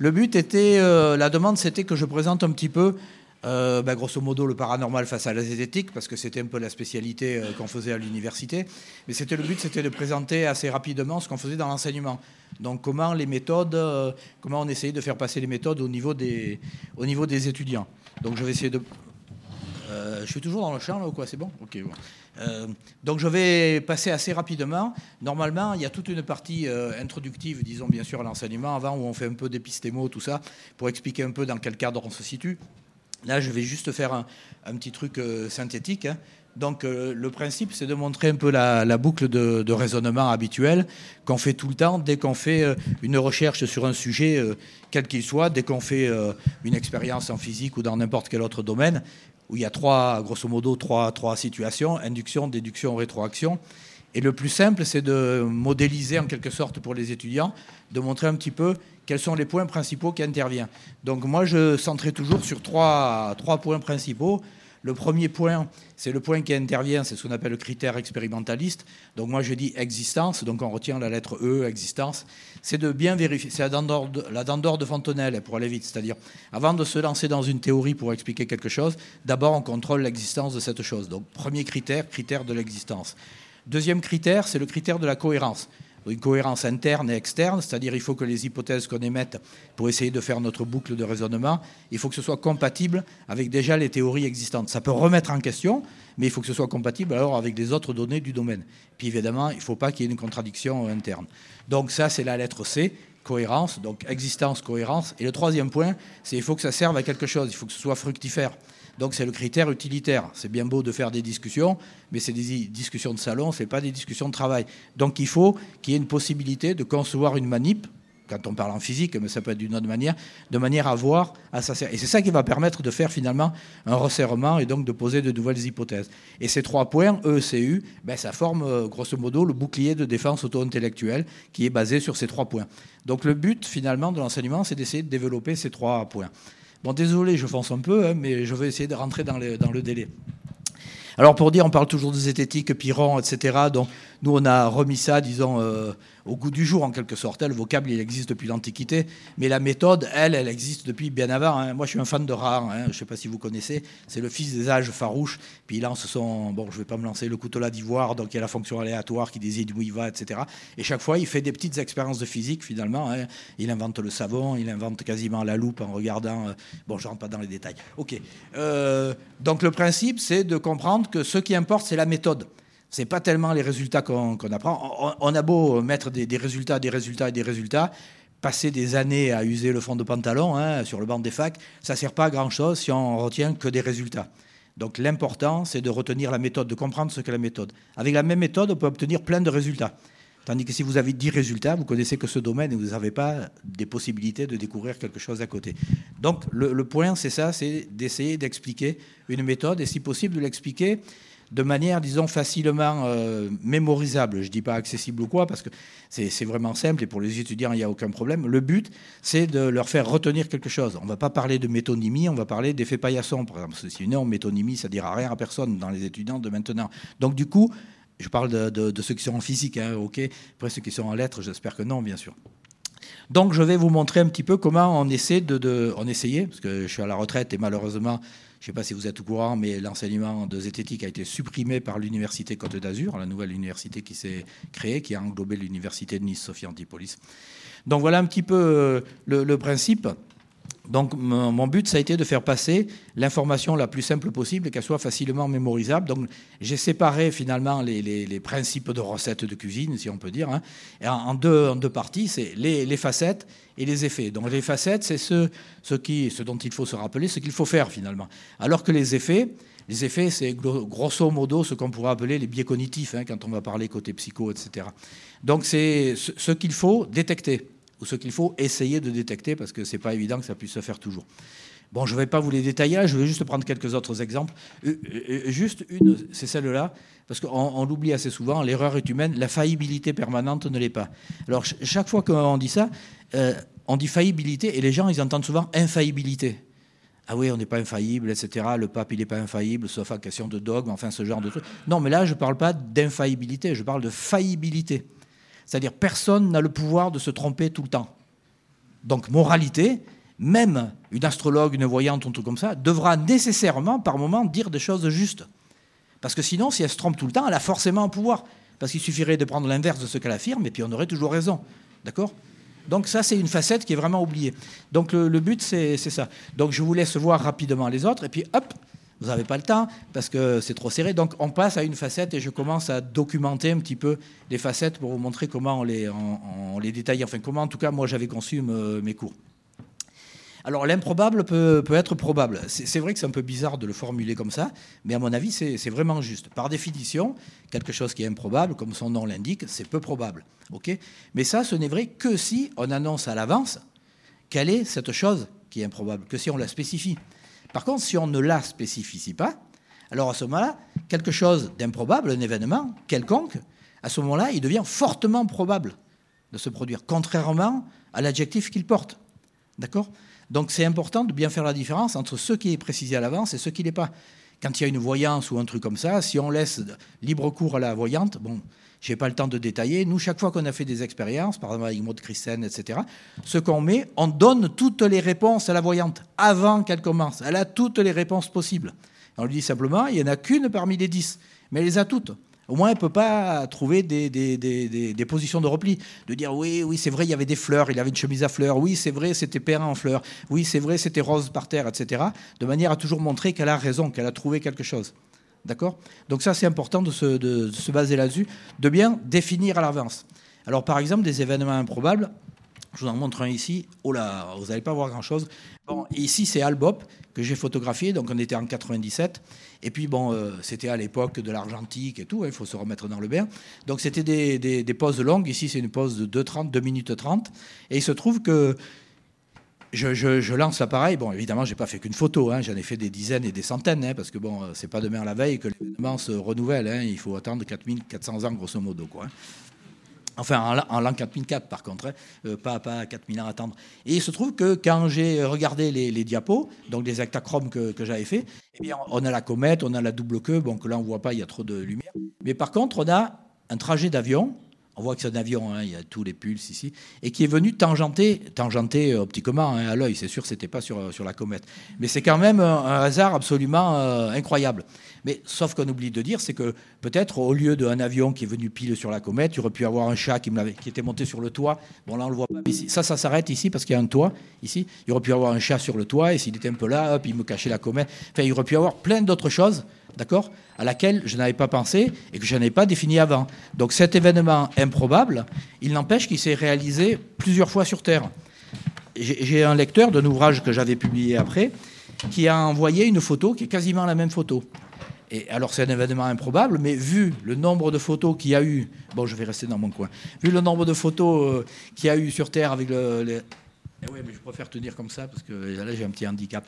Le but était, la demande, c'était que je présente un petit peu euh, bah, grosso modo le paranormal face à la zététique, parce que c'était un peu la spécialité euh, qu'on faisait à l'université. Mais c'était le but, c'était de présenter assez rapidement ce qu'on faisait dans l'enseignement. Donc comment les méthodes, euh, comment on essayait de faire passer les méthodes au niveau des, au niveau des étudiants. Donc je vais essayer de... je suis toujours dans le champ là ou quoi C'est bon Ok. donc je vais passer assez rapidement. Normalement, il y a toute une partie introductive, disons bien sûr à l'enseignement, avant où on fait un peu d'épistémo, tout ça, pour expliquer un peu dans quel cadre on se situe. Là, je vais juste faire un, petit truc euh, synthétique. Hein. Donc, euh, le principe, c'est de montrer un peu la, boucle de, raisonnement habituelle qu'on fait tout le temps dès qu'on fait euh, une recherche sur un sujet, quel qu'il soit, dès qu'on fait une expérience en physique ou dans n'importe quel autre domaine, où il y a trois, grosso modo, trois, trois situations induction, déduction, rétroaction. Et le plus simple, c'est de modéliser en quelque sorte pour les étudiants, de montrer un petit peu quels sont les points principaux qui interviennent. Donc moi, je centrais toujours sur trois, trois points principaux. Le premier point, c'est le point qui intervient, c'est ce qu'on appelle le critère expérimentaliste. Donc moi je dis existence, donc on retient la lettre E, existence. C'est de bien vérifier, c'est la dent de Fontenelle pour aller vite. C'est-à-dire, avant de se lancer dans une théorie pour expliquer quelque chose, d'abord on contrôle l'existence de cette chose. Donc premier critère, critère de l'existence. Deuxième critère, c'est le critère de la cohérence une cohérence interne et externe, c'est-à-dire il faut que les hypothèses qu'on émette pour essayer de faire notre boucle de raisonnement, il faut que ce soit compatible avec déjà les théories existantes. Ça peut remettre en question, mais il faut que ce soit compatible alors avec les autres données du domaine. Puis évidemment, il ne faut pas qu'il y ait une contradiction interne. Donc ça, c'est la lettre C, cohérence, donc existence, cohérence. Et le troisième point, c'est il faut que ça serve à quelque chose, il faut que ce soit fructifère. Donc c'est le critère utilitaire. C'est bien beau de faire des discussions, mais c'est des discussions de salon, ce n'est pas des discussions de travail. Donc il faut qu'il y ait une possibilité de concevoir une manip, quand on parle en physique, mais ça peut être d'une autre manière, de manière à voir à ça. Et c'est ça qui va permettre de faire finalement un resserrement et donc de poser de nouvelles hypothèses. Et ces trois points, E, C, U, ben, ça forme euh, grosso modo le bouclier de défense auto-intellectuelle qui est basé sur ces trois points. Donc le but finalement de l'enseignement, c'est d'essayer de développer ces trois points. Bon, désolé, je fonce un peu, hein, mais je vais essayer de rentrer dans, le délai. Alors pour dire, on parle toujours de zététique, Piron, etc. Donc nous, on a remis ça, disons, euh, au goût du jour en quelque sorte. Le vocable, il existe depuis l'Antiquité, mais la méthode, elle, elle existe depuis bien avant. Hein. Moi, je suis un fan de Rare, hein. je ne sais pas si vous connaissez. C'est le fils des âges farouches. Puis il lance son, bon, je ne vais pas me lancer, le couteau là d'ivoire, donc il y a la fonction aléatoire qui désigne où il va, etc. Et chaque fois, il fait des petites expériences de physique finalement. Hein. Il invente le savon, il invente quasiment la loupe en regardant. Euh, bon, je ne rentre pas dans les détails. Ok. Euh, donc le principe, c'est de comprendre que ce qui importe, c'est la méthode c'est pas tellement les résultats qu'on apprend. On, a beau mettre des, résultats, des résultats et des résultats, passer des années à user le fond de pantalon hein, sur le banc des facs, ça sert pas à grand chose si on retient que des résultats. Donc l'important, c'est de retenir la méthode, de comprendre ce qu'est la méthode. Avec la même méthode, on peut obtenir plein de résultats. Tandis que si vous avez 10 résultats, vous connaissez que ce domaine et vous n'avez pas des possibilités de découvrir quelque chose à côté. Donc le, le point, c'est ça, c'est d'essayer d'expliquer une méthode et si possible de l'expliquer de manière, disons, facilement euh, mémorisable. Je ne dis pas accessible ou quoi, parce que c'est vraiment simple et pour les étudiants, il n'y a aucun problème. Le but, c'est de leur faire retenir quelque chose. On ne va pas parler de métonymie, on va parler d'effet paillasson, par exemple. Sinon, métonymie, ça ne dira rien à personne dans les étudiants de maintenant. Donc, du coup, je parle de, ceux qui sont en physique, hein, ok Après, ceux qui sont en lettres, j'espère que non, bien sûr. Donc, je vais vous montrer un petit peu comment on essaie de, de on essayait, parce que je suis à la retraite et malheureusement, je ne sais pas si vous êtes au courant, mais l'enseignement de zététique a été supprimé par l'Université Côte d'Azur, la nouvelle université qui s'est créée, qui a englobé l'Université de Nice, Sophie Antipolis. Donc voilà un petit peu euh, le, principe. Donc mon but, ça a été de faire passer l'information la plus simple possible et qu'elle soit facilement mémorisable. Donc j'ai séparé finalement les, principes de recettes de cuisine, si on peut dire, hein, en, deux, parties. C'est les, facettes et les effets. Donc les facettes, c'est ce dont il faut se rappeler, ce qu'il faut faire finalement. Alors que les effets, les effets, c'est grosso modo ce qu'on pourrait appeler les biais cognitifs, hein, quand on va parler côté psycho, etc. Donc c'est ce qu'il faut détecter, ou ce qu'il faut essayer de détecter, parce que ce n'est pas évident que ça puisse se faire toujours. Bon, je ne vais pas vous les détailler, je vais juste prendre quelques autres exemples. Euh, euh, euh, juste une, c'est celle-là, parce qu'on l'oublie assez souvent, l'erreur est humaine, la faillibilité permanente ne l'est pas. Alors, chaque fois qu'on dit ça, on dit faillibilité, et les gens, ils entendent souvent infaillibilité. Ah oui, on n'est pas infaillible, etc. Le pape, il n'est pas infaillible, sauf en question de dogme, enfin, ce genre de trucs. Non, mais là, je ne parle pas d'infaillibilité, je parle de faillibilité. C'est-à-dire, personne n'a le pouvoir de se tromper tout le temps. Donc, moralité, même une astrologue, une voyante, un truc comme ça, devra nécessairement, par moment, dire des choses justes. Parce que sinon, si elle se trompe tout le temps, elle a forcément un pouvoir. Parce qu'il suffirait de prendre l'inverse de ce qu'elle affirme, et puis on aurait toujours raison. D'accord? Donc ça, c'est une facette qui est vraiment oubliée. Donc le, but, c'est ça. Donc je vous laisse voir rapidement les autres, et puis hop, vous n'avez pas le temps parce que c'est trop serré. Donc on passe à une facette et je commence à documenter un petit peu les facettes pour vous montrer comment on les, on, détaille. Enfin, comment en tout cas moi j'avais conçu mes cours. Alors l'improbable peut, être probable. C'est vrai que c'est un peu bizarre de le formuler comme ça, mais à mon avis c'est vraiment juste. Par définition, quelque chose qui est improbable, comme son nom l'indique, c'est peu probable. ok? Mais ça, ce n'est vrai que si on annonce à l'avance quelle est cette chose qui est improbable, que si on la spécifie. Par contre, si on ne la spécifie pas, alors à ce moment-là, quelque chose d'improbable, un événement quelconque, à ce moment-là, il devient fortement probable de se produire, contrairement à l'adjectif qu'il porte. D'accord? Donc c'est important de bien faire la différence entre ce qui est précisé à l'avance et ce qui n'est pas. Quand il y a une voyance ou un truc comme ça, si on laisse libre cours à la voyante, bon, je n'ai pas le temps de détailler. Nous, chaque fois qu'on a fait des expériences, par exemple avec Maud Christen, etc., ce qu'on met, on donne toutes les réponses à la voyante avant qu'elle commence. Elle a toutes les réponses possibles. On lui dit simplement, il n'y en a qu'une parmi les dix, mais elle les a toutes. Au moins, elle ne peut pas trouver des, positions de repli. De dire oui, oui, c'est vrai, il y avait des fleurs, il avait une chemise à fleurs, oui, c'est vrai, c'était Perrin en fleurs, oui, c'est vrai, c'était rose par terre, etc. De manière à toujours montrer qu'elle a raison, qu'elle a trouvé quelque chose. D'accord? Donc ça, c'est important de se, baser là-dessus, de bien définir à l'avance. Alors par exemple, des événements improbables, je vous en montre un ici. Oh là, vous n'allez pas voir grand-chose. Bon, ici, c'est Albop que j'ai photographié, donc on était en 97. Et puis, bon, euh, c'était à l'époque de l'argentique et tout, hein, il faut se remettre dans le bain. Donc c'était des, pauses longues. Ici, c'est une pause de 2, 30, 2 minutes 30. Et il se trouve que je, lance l'appareil. Bon, évidemment, j'ai pas fait qu'une photo. Hein. J'en ai fait des dizaines et des centaines, hein, parce que bon, c'est pas demain la veille que l'événement se renouvelle. Il faut attendre 4400 ans, grosso modo. Quoi, Enfin, en, l'an 4004, par contre, euh, pas, pas 4000 ans à attendre. Et il se trouve que quand j'ai regardé les, diapos, donc les actachromes que, que j'avais fait, eh on a la comète, on a la double queue, bon, là, on voit pas, il y a trop de lumière. Mais par contre, on a un trajet d'avion on voit que c'est un avion, hein, il y a tous les pulses ici, et qui est venu tangenter, tangenter euh, optiquement hein, à l'œil. C'est sûr, c'était pas sur, euh, sur la comète, mais c'est quand même un, hasard absolument euh, incroyable. Mais sauf qu'on oublie de dire, c'est que peut-être au lieu d'un avion qui est venu pile sur la comète, il aurait pu avoir un chat qui, qui était monté sur le toit. Bon là on le voit pas. Ici. Ça, ça s'arrête ici parce qu'il y a un toit ici. Il aurait pu avoir un chat sur le toit et s'il était un peu là, hop, il me cachait la comète. Enfin, il aurait pu avoir plein d'autres choses d'accord, à laquelle je n'avais pas pensé et que je n'avais pas défini avant. Donc cet événement improbable, il n'empêche qu'il s'est réalisé plusieurs fois sur Terre. J'ai un lecteur d'un ouvrage que j'avais publié après qui a envoyé une photo qui est quasiment la même photo. Et alors c'est un événement improbable, mais vu le nombre de photos qu'il y a eu, bon je vais rester dans mon coin, vu le nombre de photos euh, qu'il y a eu sur Terre avec le... Eh oui, mais je préfère tenir comme ça parce que là j'ai un petit handicap.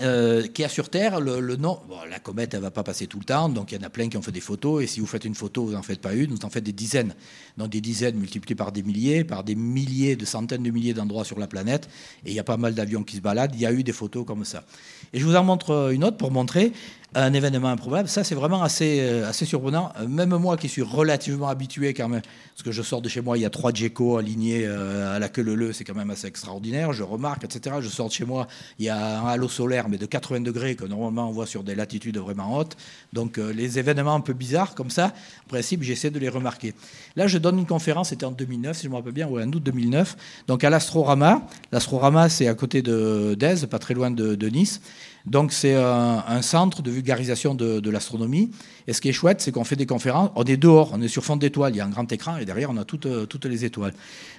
Euh, qui a sur Terre le, nom. la comète, elle va pas passer tout le temps, donc il y en a plein qui ont fait des photos. Et si vous faites une photo, vous n'en faites pas une, vous en faites des dizaines. Donc des dizaines multipliées par des milliers, par des milliers, de centaines de milliers d'endroits sur la planète. Et il y a pas mal d'avions qui se baladent. Il y a eu des photos comme ça. Et je vous en montre une autre pour montrer un événement improbable. Ça, c'est vraiment assez, euh, assez surprenant. Euh, même moi qui suis relativement habitué quand même, parce que je sors de chez moi, il y a trois Djeko alignés euh, à la queue leu, c'est quand même assez extraordinaire. Je remarque, etc. Je sors de chez moi, il y a un halo solaire, mais de 80 degrés que normalement on voit sur des latitudes vraiment hautes. Donc les événements un peu bizarres comme ça, en principe, j'essaie de les remarquer. Là, je donne une conférence, c'était en 2009, si je me rappelle bien, ou en août 2009, donc à l'Astrorama. L'Astrorama, c'est à côté d'Aise, pas très loin de, Nice. Donc c'est un, centre de vulgarisation de, l'astronomie. Et ce qui est chouette, c'est qu'on fait des conférences. On est dehors, on est sur fond d'étoiles. Il y a un grand écran et derrière, on a toutes, toutes les étoiles.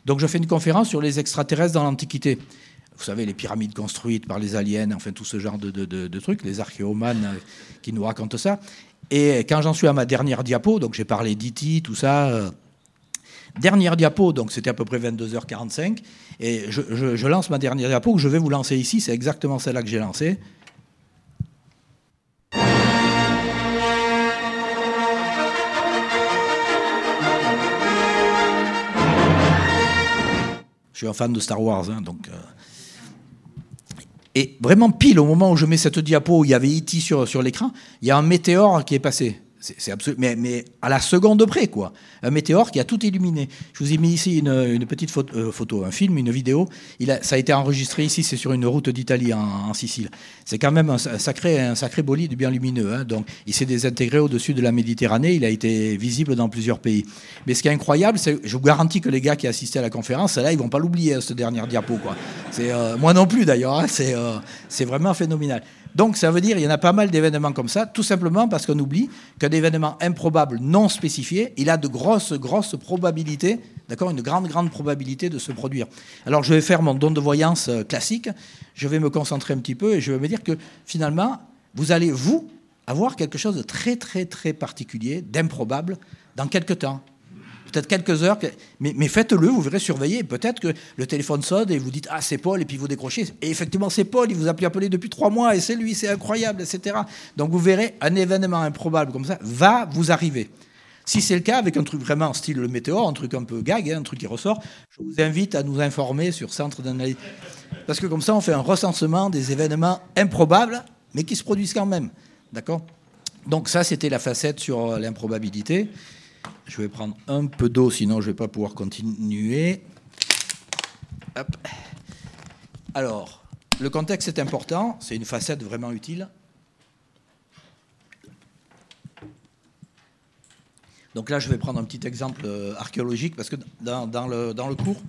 Donc je fais une conférence sur les extraterrestres dans l'Antiquité. Vous savez, les pyramides construites par les aliens, enfin tout ce genre de, trucs, les archéomanes euh, qui nous racontent ça. Et quand j'en suis à ma dernière diapo, donc j'ai parlé d'IT, tout ça, euh, Dernière diapo, donc c'était à peu près 22h45, et je, lance ma dernière diapo que je vais vous lancer ici, c'est exactement celle-là que j'ai lancée. Suis un fan de Star Wars, hein, donc. Euh. Et vraiment pile au moment où je mets cette diapo, où il y avait E.T. sur, sur l'écran, il y a un météore qui est passé. C'est absolu, mais, à la seconde près, quoi. Un météore qui a tout illuminé. Je vous ai mis ici une, petite euh, photo, un film, une vidéo. Il a, ça a été enregistré ici, c'est sur une route d'Italie en, Sicile. C'est quand même un, sacré, un sacré bolide bien lumineux. Hein. Donc, il s'est désintégré au-dessus de la Méditerranée. Il a été visible dans plusieurs pays. Mais ce qui est incroyable, c'est, je vous garantis que les gars qui assistaient à la conférence, là, ils vont pas l'oublier, hein, cette dernière diapo, quoi. Euh, moi non plus d'ailleurs. Hein. c'est, euh, c'est vraiment phénoménal. Donc ça veut dire qu'il y en a pas mal d'événements comme ça, tout simplement parce qu'on oublie qu'un événement improbable non spécifié, il a de grosses, grosses probabilités, d'accord, une grande, grande probabilité de se produire. Alors je vais faire mon don de voyance euh, classique, je vais me concentrer un petit peu et je vais me dire que finalement, vous allez, vous, avoir quelque chose de très, très, très particulier, d'improbable, dans quelques temps peut-être quelques heures. Mais, faites-le, vous verrez surveiller. Peut-être que le téléphone sonne et vous dites Ah, c'est Paul, et puis vous décrochez. Et effectivement, c'est Paul, il vous a plus appelé depuis trois mois, et c'est lui, c'est incroyable, etc. Donc vous verrez, un événement improbable comme ça va vous arriver. Si c'est le cas, avec un truc vraiment style le météore, un truc un peu gag, hein, un truc qui ressort, je vous invite à nous informer sur Centre d'analyse. Parce que comme ça, on fait un recensement des événements improbables, mais qui se produisent quand même. D'accord? Donc ça, c'était la facette sur l'improbabilité. Je vais prendre un peu d'eau, sinon je ne vais pas pouvoir continuer. Alors, le contexte est important, c'est une facette vraiment utile. Donc là, je vais prendre un petit exemple euh, archéologique, parce que dans, le, dans le, cours,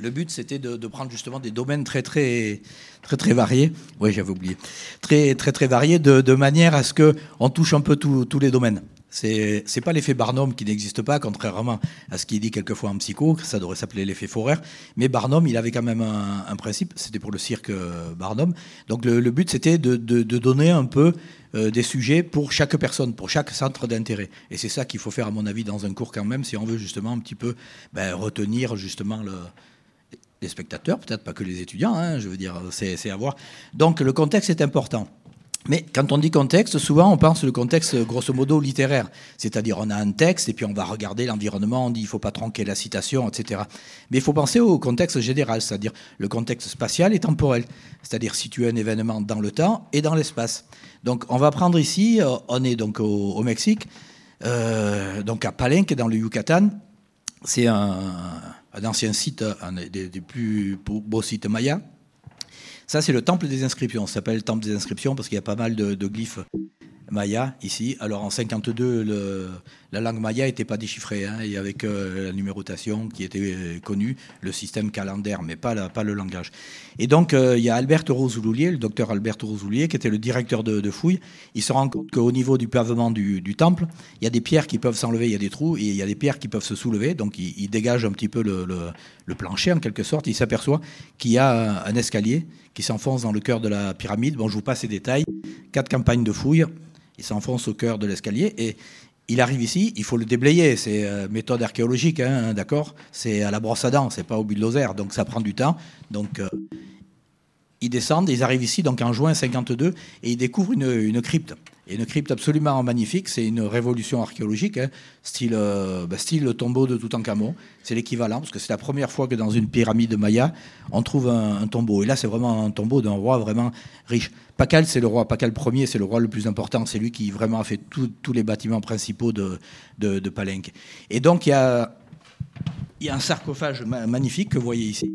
le but, c'était de, prendre justement des domaines très, très, très, très variés. Oui, j'avais oublié. Très, très, très variés, de, manière à ce qu'on touche un peu tous les domaines. C'est n'est pas l'effet Barnum qui n'existe pas, contrairement à ce qu'il dit quelquefois en psycho, ça devrait s'appeler l'effet Forer. Mais Barnum, il avait quand même un, principe, c'était pour le cirque euh, Barnum. Donc le, but, c'était de, donner un peu euh, des sujets pour chaque personne, pour chaque centre d'intérêt. Et c'est ça qu'il faut faire, à mon avis, dans un cours quand même, si on veut justement un petit peu ben, retenir justement le, les spectateurs, peut-être pas que les étudiants, hein, je veux dire, c'est à voir. Donc le contexte est important. Mais quand on dit contexte, souvent on pense le contexte grosso modo littéraire. C'est-à-dire on a un texte et puis on va regarder l'environnement, on dit il ne faut pas tronquer la citation, etc. Mais il faut penser au contexte général, c'est-à-dire le contexte spatial et temporel. C'est-à-dire situer un événement dans le temps et dans l'espace. Donc on va prendre ici, euh, on est donc au, Mexique, euh, donc à Palenque dans le Yucatan. C'est un, ancien site, un des plus beaux sites mayas. Ça, c'est le temple des inscriptions. Ça s'appelle temple des inscriptions parce qu'il y a pas mal de, glyphes maya ici. Alors en 52, le, la langue maya n'était pas déchiffrée. Hein, et avec la numérotation qui était euh, connue, le système calendaire, mais pas, le langage. Et donc, euh, il y a Albert Rosoulier, le docteur Albert Rosoulier, qui était le directeur de, fouilles. Il se rend compte qu'au niveau du pavement du, temple, il y a des pierres qui peuvent s'enlever, il y a des trous, et il y a des pierres qui peuvent se soulever. Donc, il, dégage un petit peu le, le, plancher, en quelque sorte. Il s'aperçoit qu'il y a un escalier qui s'enfonce dans le cœur de la pyramide. Bon, je vous passe les détails. Quatre campagnes de fouilles. Il s'enfonce au cœur de l'escalier et il arrive ici, il faut le déblayer. C'est euh, méthode archéologique, hein, d'accord? C'est à la brosse à dents, c'est pas au bulldozer, donc ça prend du temps. Donc euh, ils descendent, ils arrivent ici donc en juin 52 et ils découvrent une, crypte. Et une crypte absolument magnifique, c'est une révolution archéologique, hein, style, euh, bah, style le tombeau de Toutankhamon. C'est l'équivalent, parce que c'est la première fois que dans une pyramide maya, on trouve un, tombeau. Et là, c'est vraiment un tombeau d'un roi vraiment riche. Pakal, c'est le roi, Pakal Ier, c'est le roi le plus important. C'est lui qui vraiment a fait tous les bâtiments principaux de, de, de Palenque. Et donc, il y a, il y a un sarcophage magnifique que vous voyez ici.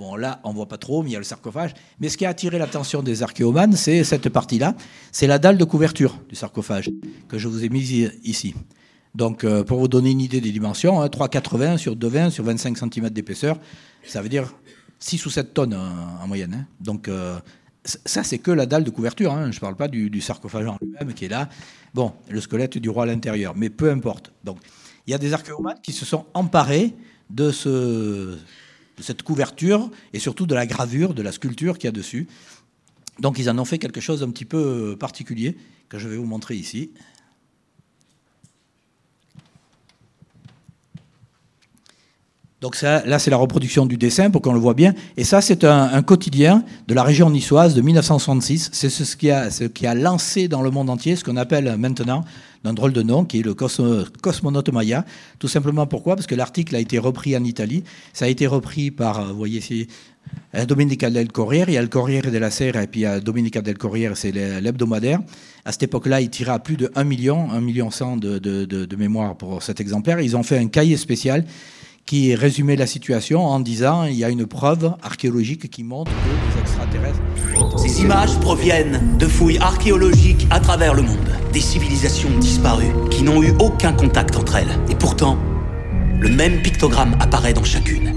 Bon, là, on voit pas trop, mais il y a le sarcophage. Mais ce qui a attiré l'attention des archéomanes, c'est cette partie-là. C'est la dalle de couverture du sarcophage que je vous ai mise ici. Donc, euh, pour vous donner une idée des dimensions, 3,80 hein, sur 2,20 sur 25 cm d'épaisseur, ça veut dire 6 ou 7 tonnes en, moyenne. Hein. Donc, euh, ça, c'est que la dalle de couverture. Hein. Je ne parle pas du, du sarcophage en lui-même qui est là. Bon, le squelette du roi à l'intérieur, mais peu importe. Donc, il y a des archéomanes qui se sont emparés de ce de cette couverture et surtout de la gravure, de la sculpture qu'il y a dessus. Donc ils en ont fait quelque chose un petit peu particulier que je vais vous montrer ici. Donc ça, là, c'est la reproduction du dessin pour qu'on le voit bien. Et ça, c'est un, quotidien de la région niçoise de 1966. C'est ce qui, a, lancé dans le monde entier ce qu'on appelle maintenant, d'un drôle de nom, qui est le Cosmonaute Maya. Tout simplement pourquoi? Parce que l'article a été repris en Italie. Ça a été repris par, vous voyez ici, Domenica del Corriere. Il y a le Corriere della Sera et puis il y a Domenica del Corriere, c'est l'hebdomadaire. À cette époque-là, il tirait à plus de 1 million, 1 million 100 de, de, de, de mémoire pour cet exemplaire. Ils ont fait un cahier spécial qui résumait la situation en disant il y a une preuve archéologique qui montre que les extraterrestres. Ces images proviennent de fouilles archéologiques à travers le monde, des civilisations disparues qui n'ont eu aucun contact entre elles. Et pourtant, le même pictogramme apparaît dans chacune.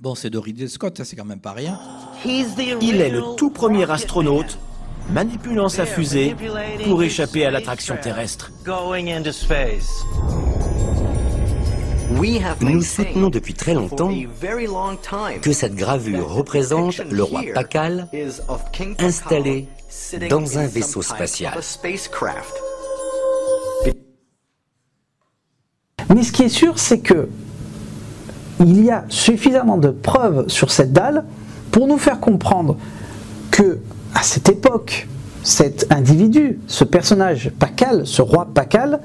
Bon, c'est de Ridley Scott, ça c'est quand même pas rien. Il est le tout premier astronaute manipulant sa fusée pour échapper à l'attraction terrestre. Nous soutenons depuis très longtemps que cette gravure représente le roi Pakal installé dans un vaisseau spatial. Mais ce qui est sûr, c'est que il y a suffisamment de preuves sur cette dalle pour nous faire comprendre que à cette époque, cet individu, ce personnage Pacal, ce roi Pacal,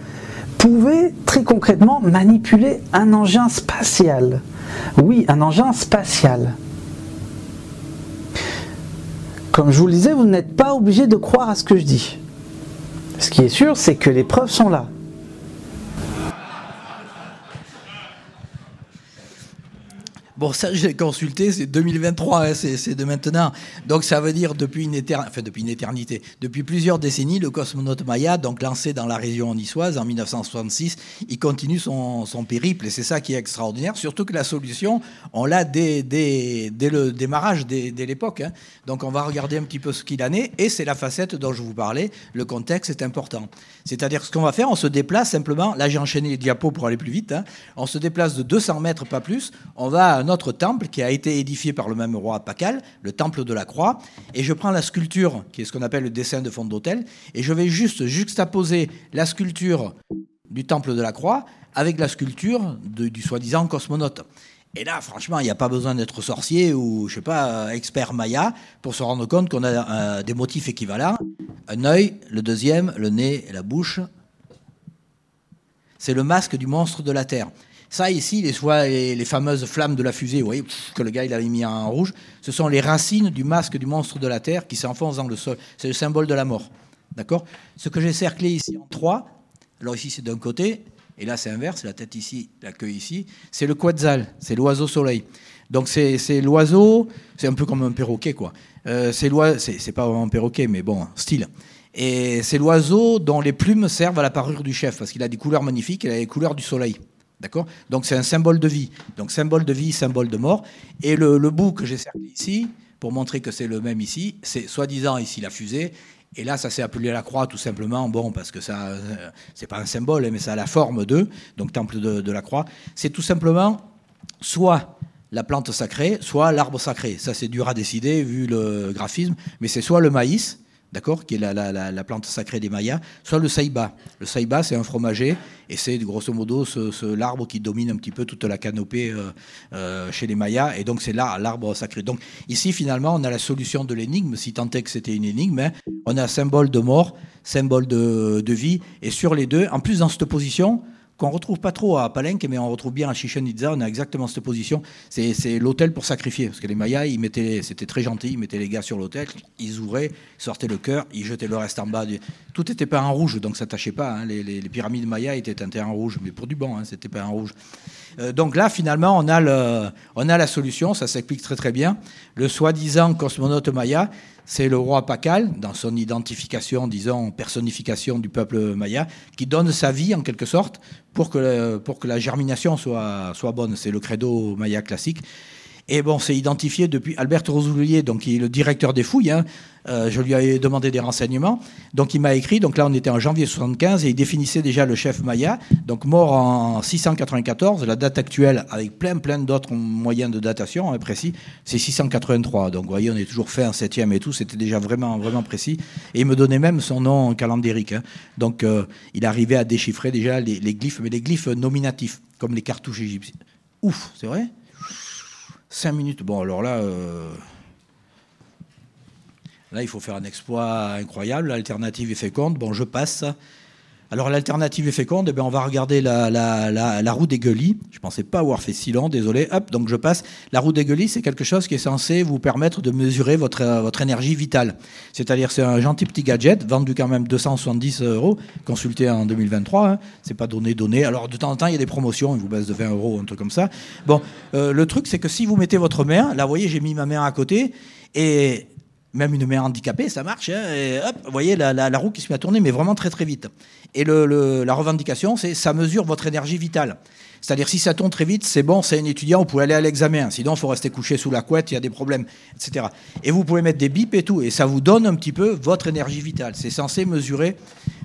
pouvait très concrètement manipuler un engin spatial. Oui, un engin spatial. Comme je vous le disais, vous n'êtes pas obligé de croire à ce que je dis. Ce qui est sûr, c'est que les preuves sont là. Bon, ça, j'ai consulté, c'est 2023, hein, c'est de maintenant. Donc, ça veut dire depuis une, éternité, depuis plusieurs décennies, le cosmonaute Maya, donc lancé dans la région niçoise en 1966, il continue son, périple. Et c'est ça qui est extraordinaire, surtout que la solution, on l'a dès, le démarrage, dès, dès l'époque. Hein. Donc, on va regarder un petit peu ce qu'il en est. Et c'est la facette dont je vous parlais. Le contexte est important. C'est-à-dire ce qu'on va faire, on se déplace simplement. Là, j'ai enchaîné les diapos pour aller plus vite. Hein. On se déplace de 200 mètres, pas plus. On va notre temple qui a été édifié par le même roi Pacal, le temple de la Croix, et je prends la sculpture, qui est ce qu'on appelle le dessin de fond d'hôtel, et je vais juste juxtaposer la sculpture du temple de la Croix avec la sculpture du soi-disant cosmonaute. Et là, franchement, il n'y a pas besoin d'être sorcier ou, je sais pas, expert maya pour se rendre compte qu'on a euh, des motifs équivalents. Un œil, le deuxième, le nez la bouche. C'est le masque du monstre de la Terre. Ça, ici, les, les, fameuses flammes de la fusée, vous voyez, que le gars il avait mis en rouge, ce sont les racines du masque du monstre de la Terre qui s'enfoncent dans le sol. C'est le symbole de la mort. D'accord? Ce que j'ai cerclé ici en trois, alors ici c'est d'un côté, et là c'est inverse, la tête ici, la queue ici, c'est le quetzal, c'est l'oiseau soleil. Donc c'est l'oiseau, c'est un peu comme un perroquet, quoi. Euh, c'est pas vraiment un perroquet, mais bon, style. Et c'est l'oiseau dont les plumes servent à la parure du chef, parce qu'il a des couleurs magnifiques, il a les couleurs du soleil. D'accord? Donc c'est un symbole de vie. Donc symbole de vie, symbole de mort. Et le, bout que j'ai cerclé ici, pour montrer que c'est le même ici, c'est soi-disant ici la fusée. Et là, ça s'est appelé la croix tout simplement, bon, parce que ça, euh, c'est pas un symbole, hein, mais ça a la forme de, donc temple de la croix. C'est tout simplement soit la plante sacrée, soit l'arbre sacré. Ça, c'est dur à décider vu le graphisme, mais c'est soit le maïs, d'accord, qui est la, plante sacrée des Mayas, soit le saïba. Le saïba, c'est un fromager, et c'est grosso modo ce, l'arbre qui domine un petit peu toute la canopée euh, euh, chez les Mayas, et donc c'est là l'arbre sacré. Donc ici, finalement, on a la solution de l'énigme, si tant est que c'était une énigme, hein. on a symbole de mort, symbole de vie, et sur les deux, en plus dans cette position, qu'on retrouve pas trop à Palenque, mais on retrouve bien à Chichen Itza. On a exactement cette position. C'est l'hôtel pour sacrifier, parce que les Mayas, ils mettaient, c'était très gentil, ils mettaient les gars sur l'hôtel, ils ouvraient, sortaient le cœur, ils jetaient le reste en bas. Tout était peint en rouge, donc ça tâchait pas. Hein. Les, pyramides Mayas étaient teintées en rouge, mais pour du bon, hein, c'était pas en rouge. Euh, donc là, finalement, on a, le, on a la solution, ça s'explique très très bien. Le soi-disant cosmonaute Maya, c'est le roi Pacal, dans son identification, disons, personnification du peuple maya, qui donne sa vie en quelque sorte pour que, pour que la germination soit, soit bonne. C'est le credo maya classique. Et bon, c'est identifié depuis Albert Rosoulier, donc qui est le directeur des fouilles. Hein. Euh, je lui ai demandé des renseignements. Donc il m'a écrit, donc là on était en janvier 75 et il définissait déjà le chef Maya, donc mort en 694, la date actuelle avec plein plein d'autres moyens de datation hein, précis, c'est 683. Donc vous voyez, on est toujours fait en septième et tout, c'était déjà vraiment vraiment précis. Et il me donnait même son nom calendérique. Hein. Donc euh, il arrivait à déchiffrer déjà les, les glyphes, mais les glyphes nominatifs, comme les cartouches égyptiennes. Ouf, c'est vrai? 5 minutes. Bon, alors là, euh, là, il faut faire un exploit incroyable. L'alternative est féconde. Bon, je passe. Alors l'alternative est féconde, eh bien, on va regarder la, la, roue des gueulis. Je ne pensais pas avoir fait si long, désolé. Hop, donc je passe. La roue des gueulis, c'est quelque chose qui est censé vous permettre de mesurer votre, votre énergie vitale. C'est-à-dire c'est un gentil petit gadget, vendu quand même 270 euros, consulté en 2023. Hein. C'est pas donné, donné. Alors de temps en temps, il y a des promotions, ils vous baissent de 20 euros, un truc comme ça. Bon, euh, le truc, c'est que si vous mettez votre main, là, vous voyez, j'ai mis ma main à côté, et même une main handicapée, ça marche. Hein, hop, vous voyez la, roue qui se met à tourner, mais vraiment très très vite. Et la revendication, c'est ça mesure votre énergie vitale. C'est-à-dire si ça tourne très vite, c'est bon, c'est un étudiant, vous pouvez aller à l'examen. Sinon, il faut rester couché sous la couette, il y a des problèmes, etc. Et vous pouvez mettre des bips et tout, et ça vous donne un petit peu votre énergie vitale. C'est censé mesurer.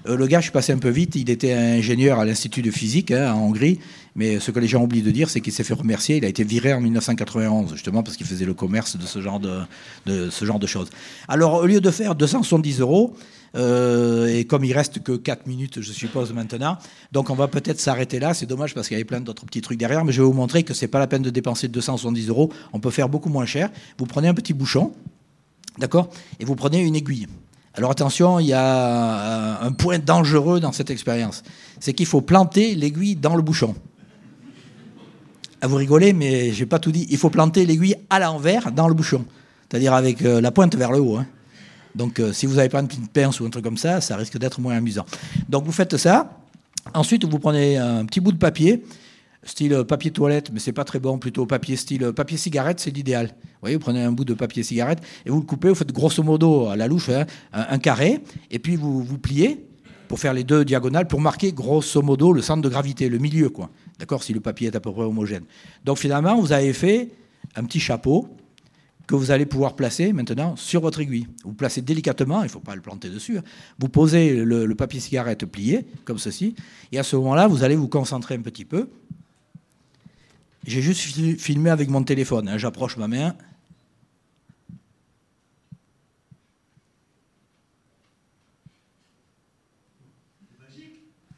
Euh, le gars, je suis passé un peu vite, il était ingénieur à l'Institut de physique hein, en Hongrie. Mais ce que les gens oublient de dire, c'est qu'il s'est fait remercier. Il a été viré en 1991, justement parce qu'il faisait le commerce de ce genre de, choses. Alors, au lieu de faire 270 euros, euh, et comme il reste que 4 minutes, je suppose, maintenant, donc on va peut-être s'arrêter là. C'est dommage parce qu'il y avait plein d'autres petits trucs derrière, mais je vais vous montrer que c'est pas la peine de dépenser 270 euros. On peut faire beaucoup moins cher. Vous prenez un petit bouchon, d'accord, et vous prenez une aiguille. Alors attention, il y a un point dangereux dans cette expérience. C'est qu'il faut planter l'aiguille dans le bouchon. À vous rigoler, mais j'ai pas tout dit. Il faut planter l'aiguille à l'envers dans le bouchon, c'est-à-dire avec euh, la pointe vers le haut. Hein. Donc, euh, si vous n'avez pas une pince ou un truc comme ça, ça risque d'être moins amusant. Donc, vous faites ça. Ensuite, vous prenez un petit bout de papier, style papier toilette, mais c'est pas très bon, plutôt papier style papier cigarette, c'est l'idéal. Vous voyez, vous prenez un bout de papier cigarette et vous le coupez, vous faites grosso modo à la louche hein, un, carré, et puis vous vous pliez pour faire les deux diagonales, pour marquer grosso modo le centre de gravité, le milieu, quoi. D'accord Si le papier est à peu près homogène. Donc finalement, vous avez fait un petit chapeau que vous allez pouvoir placer maintenant sur votre aiguille. Vous placez délicatement, il ne faut pas le planter dessus. Hein. Vous posez le, papier cigarette plié, comme ceci, et à ce moment-là, vous allez vous concentrer un petit peu. J'ai juste filmé avec mon téléphone. Hein. J'approche ma main.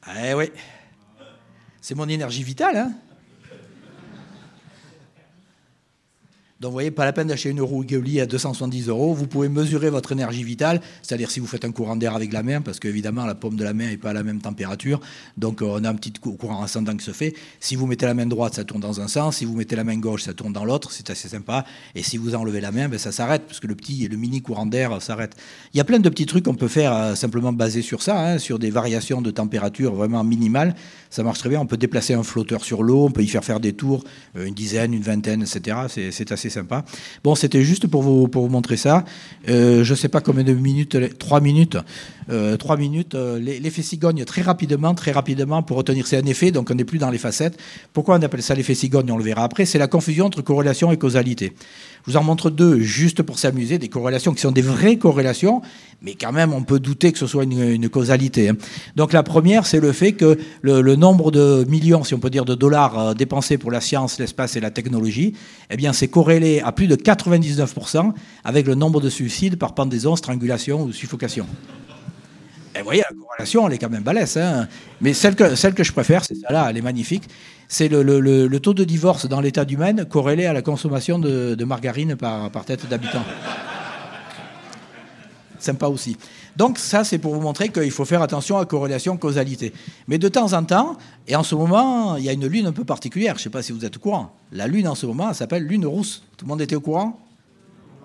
Eh oui. C'est mon énergie vitale. Hein Donc vous voyez, pas la peine d'acheter une roue Geoli à 270 euros. Vous pouvez mesurer votre énergie vitale, c'est-à-dire si vous faites un courant d'air avec la main, parce qu'évidemment la paume de la main n'est pas à la même température, donc euh, on a un petit courant ascendant qui se fait. Si vous mettez la main droite, ça tourne dans un sens. Si vous mettez la main gauche, ça tourne dans l'autre. C'est assez sympa. Et si vous enlevez la main, ben, ça s'arrête, parce que le petit, le mini courant d'air s'arrête. Il y a plein de petits trucs qu'on peut faire euh, simplement basés sur ça, hein, sur des variations de température vraiment minimales. Ça marche très bien. On peut déplacer un flotteur sur l'eau, on peut y faire faire des tours, euh, une dizaine, une vingtaine, etc. C'est assez Bon, c'était juste pour vous, pour vous montrer ça. Euh, je ne sais pas combien de minutes, trois minutes. Euh, trois minutes. Euh, l'effet cigogne très rapidement, très rapidement pour retenir. C'est un effet, donc on n'est plus dans les facettes. Pourquoi on appelle ça l'effet cigogne On le verra après. C'est la confusion entre corrélation et causalité. Je vous en montre deux juste pour s'amuser, des corrélations qui sont des vraies corrélations, mais quand même on peut douter que ce soit une, causalité. Hein. Donc la première, c'est le fait que le, nombre de millions, si on peut dire, de dollars euh, dépensés pour la science, l'espace et la technologie, eh bien c'est corrélé à plus de 99% avec le nombre de suicides par pendaison, strangulation ou suffocation. Et vous voyez, la corrélation, elle est quand même balèze. Hein. Mais celle que, celle que je préfère, c'est celle-là, elle est magnifique. C'est le, taux de divorce dans l'état du Maine corrélé à la consommation de, margarine par, par tête d'habitant. Sympa aussi. Donc ça, c'est pour vous montrer qu'il faut faire attention à corrélation-causalité. Mais de temps en temps, et en ce moment, il y a une lune un peu particulière, je ne sais pas si vous êtes au courant. La lune en ce moment, elle s'appelle lune rousse. Tout le monde était au courant?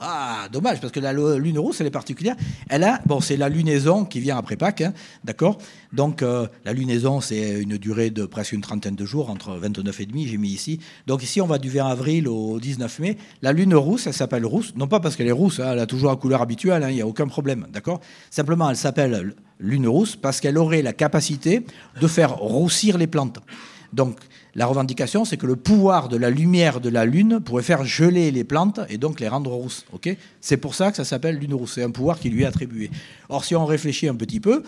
Ah, dommage, parce que la lune rousse, elle est particulière. Elle a, bon, c'est la lunaison qui vient après Pâques, hein, d'accord? Donc, euh, la lunaison, c'est une durée de presque une trentaine de jours, entre 29 et demi, j'ai mis ici. Donc, ici, on va du 20 avril au 19 mai. La lune rousse, elle s'appelle rousse, non pas parce qu'elle est rousse, hein, elle a toujours la couleur habituelle, hein, il n'y a aucun problème, d'accord? Simplement, elle s'appelle lune rousse parce qu'elle aurait la capacité de faire roussir les plantes. Donc la revendication, c'est que le pouvoir de la lumière de la Lune pourrait faire geler les plantes et donc les rendre rousses. C'est pour ça que ça s'appelle Lune rousse. C'est un pouvoir qui lui est attribué. Or, si on réfléchit un petit peu,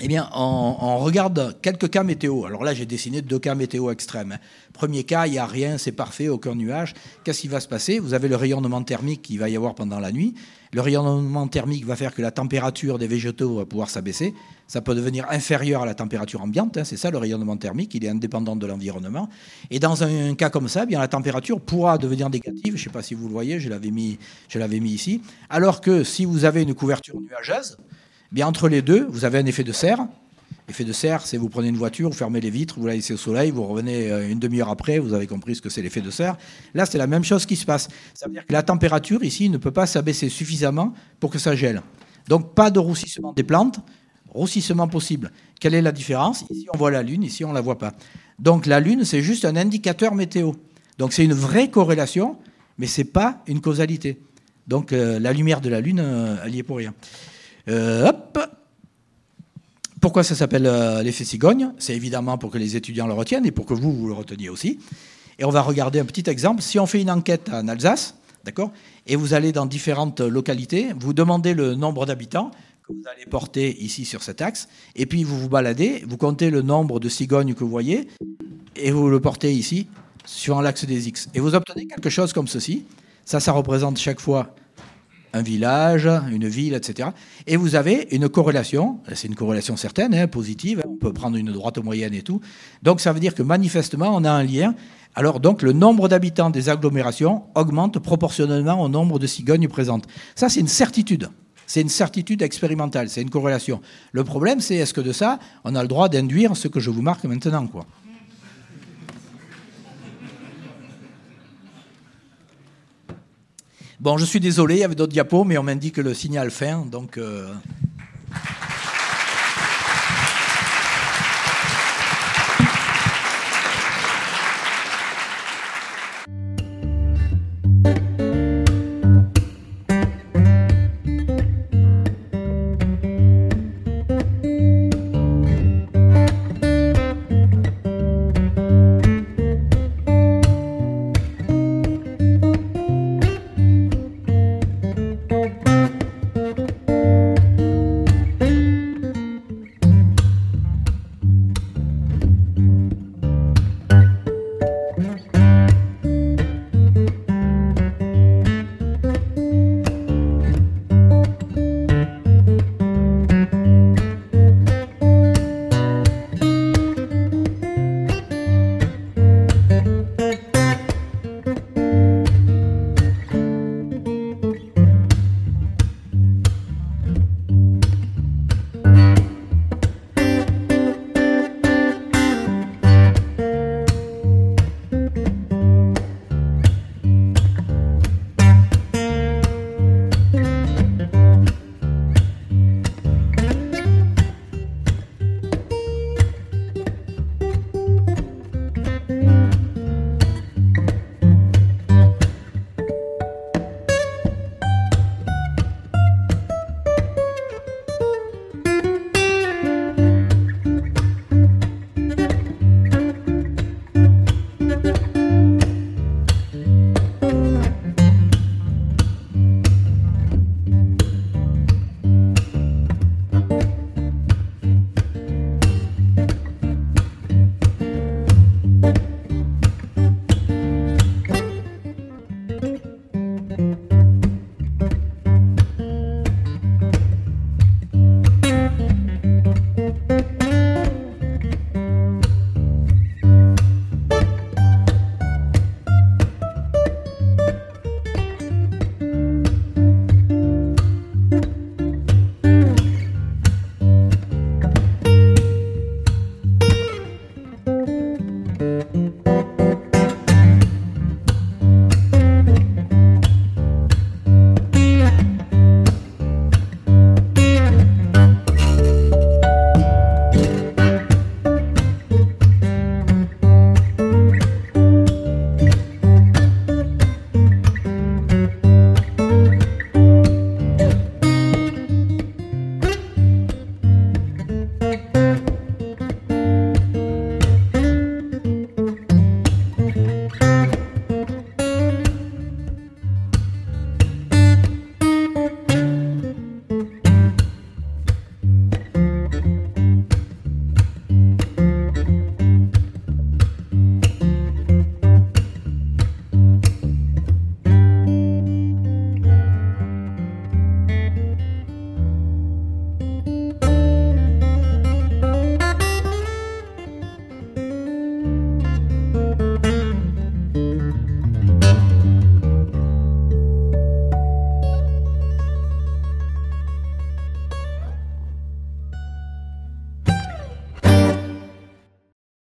eh bien, on, regarde quelques cas météo. Alors là, j'ai dessiné deux cas météo extrêmes. Premier cas, il n'y a rien, c'est parfait, aucun nuage. Qu'est-ce qui va se passer? Vous avez le rayonnement thermique qu'il va y avoir pendant la nuit. Le rayonnement thermique va faire que la température des végétaux va pouvoir s'abaisser. Ça peut devenir inférieur à la température ambiante. Hein. c'est ça le rayonnement thermique. Il est indépendant de l'environnement. Et dans un, cas comme ça, eh bien la température pourra devenir négative. Je ne sais pas si vous le voyez, je l'avais mis ici. Alors que si vous avez une couverture nuageuse, Bien entre les deux, vous avez un effet de serre. Effet de serre, c'est vous prenez une voiture, vous fermez les vitres, vous la laissez au soleil, vous revenez euh, une demi-heure après, vous avez compris ce que c'est l'effet de serre. Là, c'est la même chose qui se passe. Ça veut dire que la température ici ne peut pas s'abaisser suffisamment pour que ça gèle. Donc pas de roussissement des plantes, roussissement possible. Quelle est la différence? Ici, on voit la Lune, ici, on ne la voit pas. Donc la Lune, c'est juste un indicateur météo. Donc c'est une vraie corrélation, mais ce n'est pas une causalité. Donc euh, la lumière de la Lune, euh, elle n'y est pour rien. Euh, Pourquoi ça s'appelle euh, l'effet cigogne? C'est évidemment pour que les étudiants le retiennent et pour que vous, vous le reteniez aussi. Et on va regarder un petit exemple. Si on fait une enquête en Alsace, d'accord, et vous allez dans différentes localités, vous demandez le nombre d'habitants que vous allez porter ici sur cet axe, et puis vous vous baladez, vous comptez le nombre de cigognes que vous voyez, et vous le portez ici, sur l'axe des X. Et vous obtenez quelque chose comme ceci. Ça, ça représente chaque fois un village, une ville, etc. Et vous avez une corrélation, c'est une corrélation certaine, hein, positive, on peut prendre une droite moyenne et tout. Donc ça veut dire que manifestement, on a un lien. Alors donc le nombre d'habitants des agglomérations augmente proportionnellement au nombre de cigognes présentes. Ça, c'est une certitude. C'est une certitude expérimentale, c'est une corrélation. Le problème, c'est est-ce que de ça, on a le droit d'induire ce que je vous marque maintenant, quoi? Bon, je suis désolé, il y avait d'autres diapos, mais on m'indique le signal fin, donc... Euh,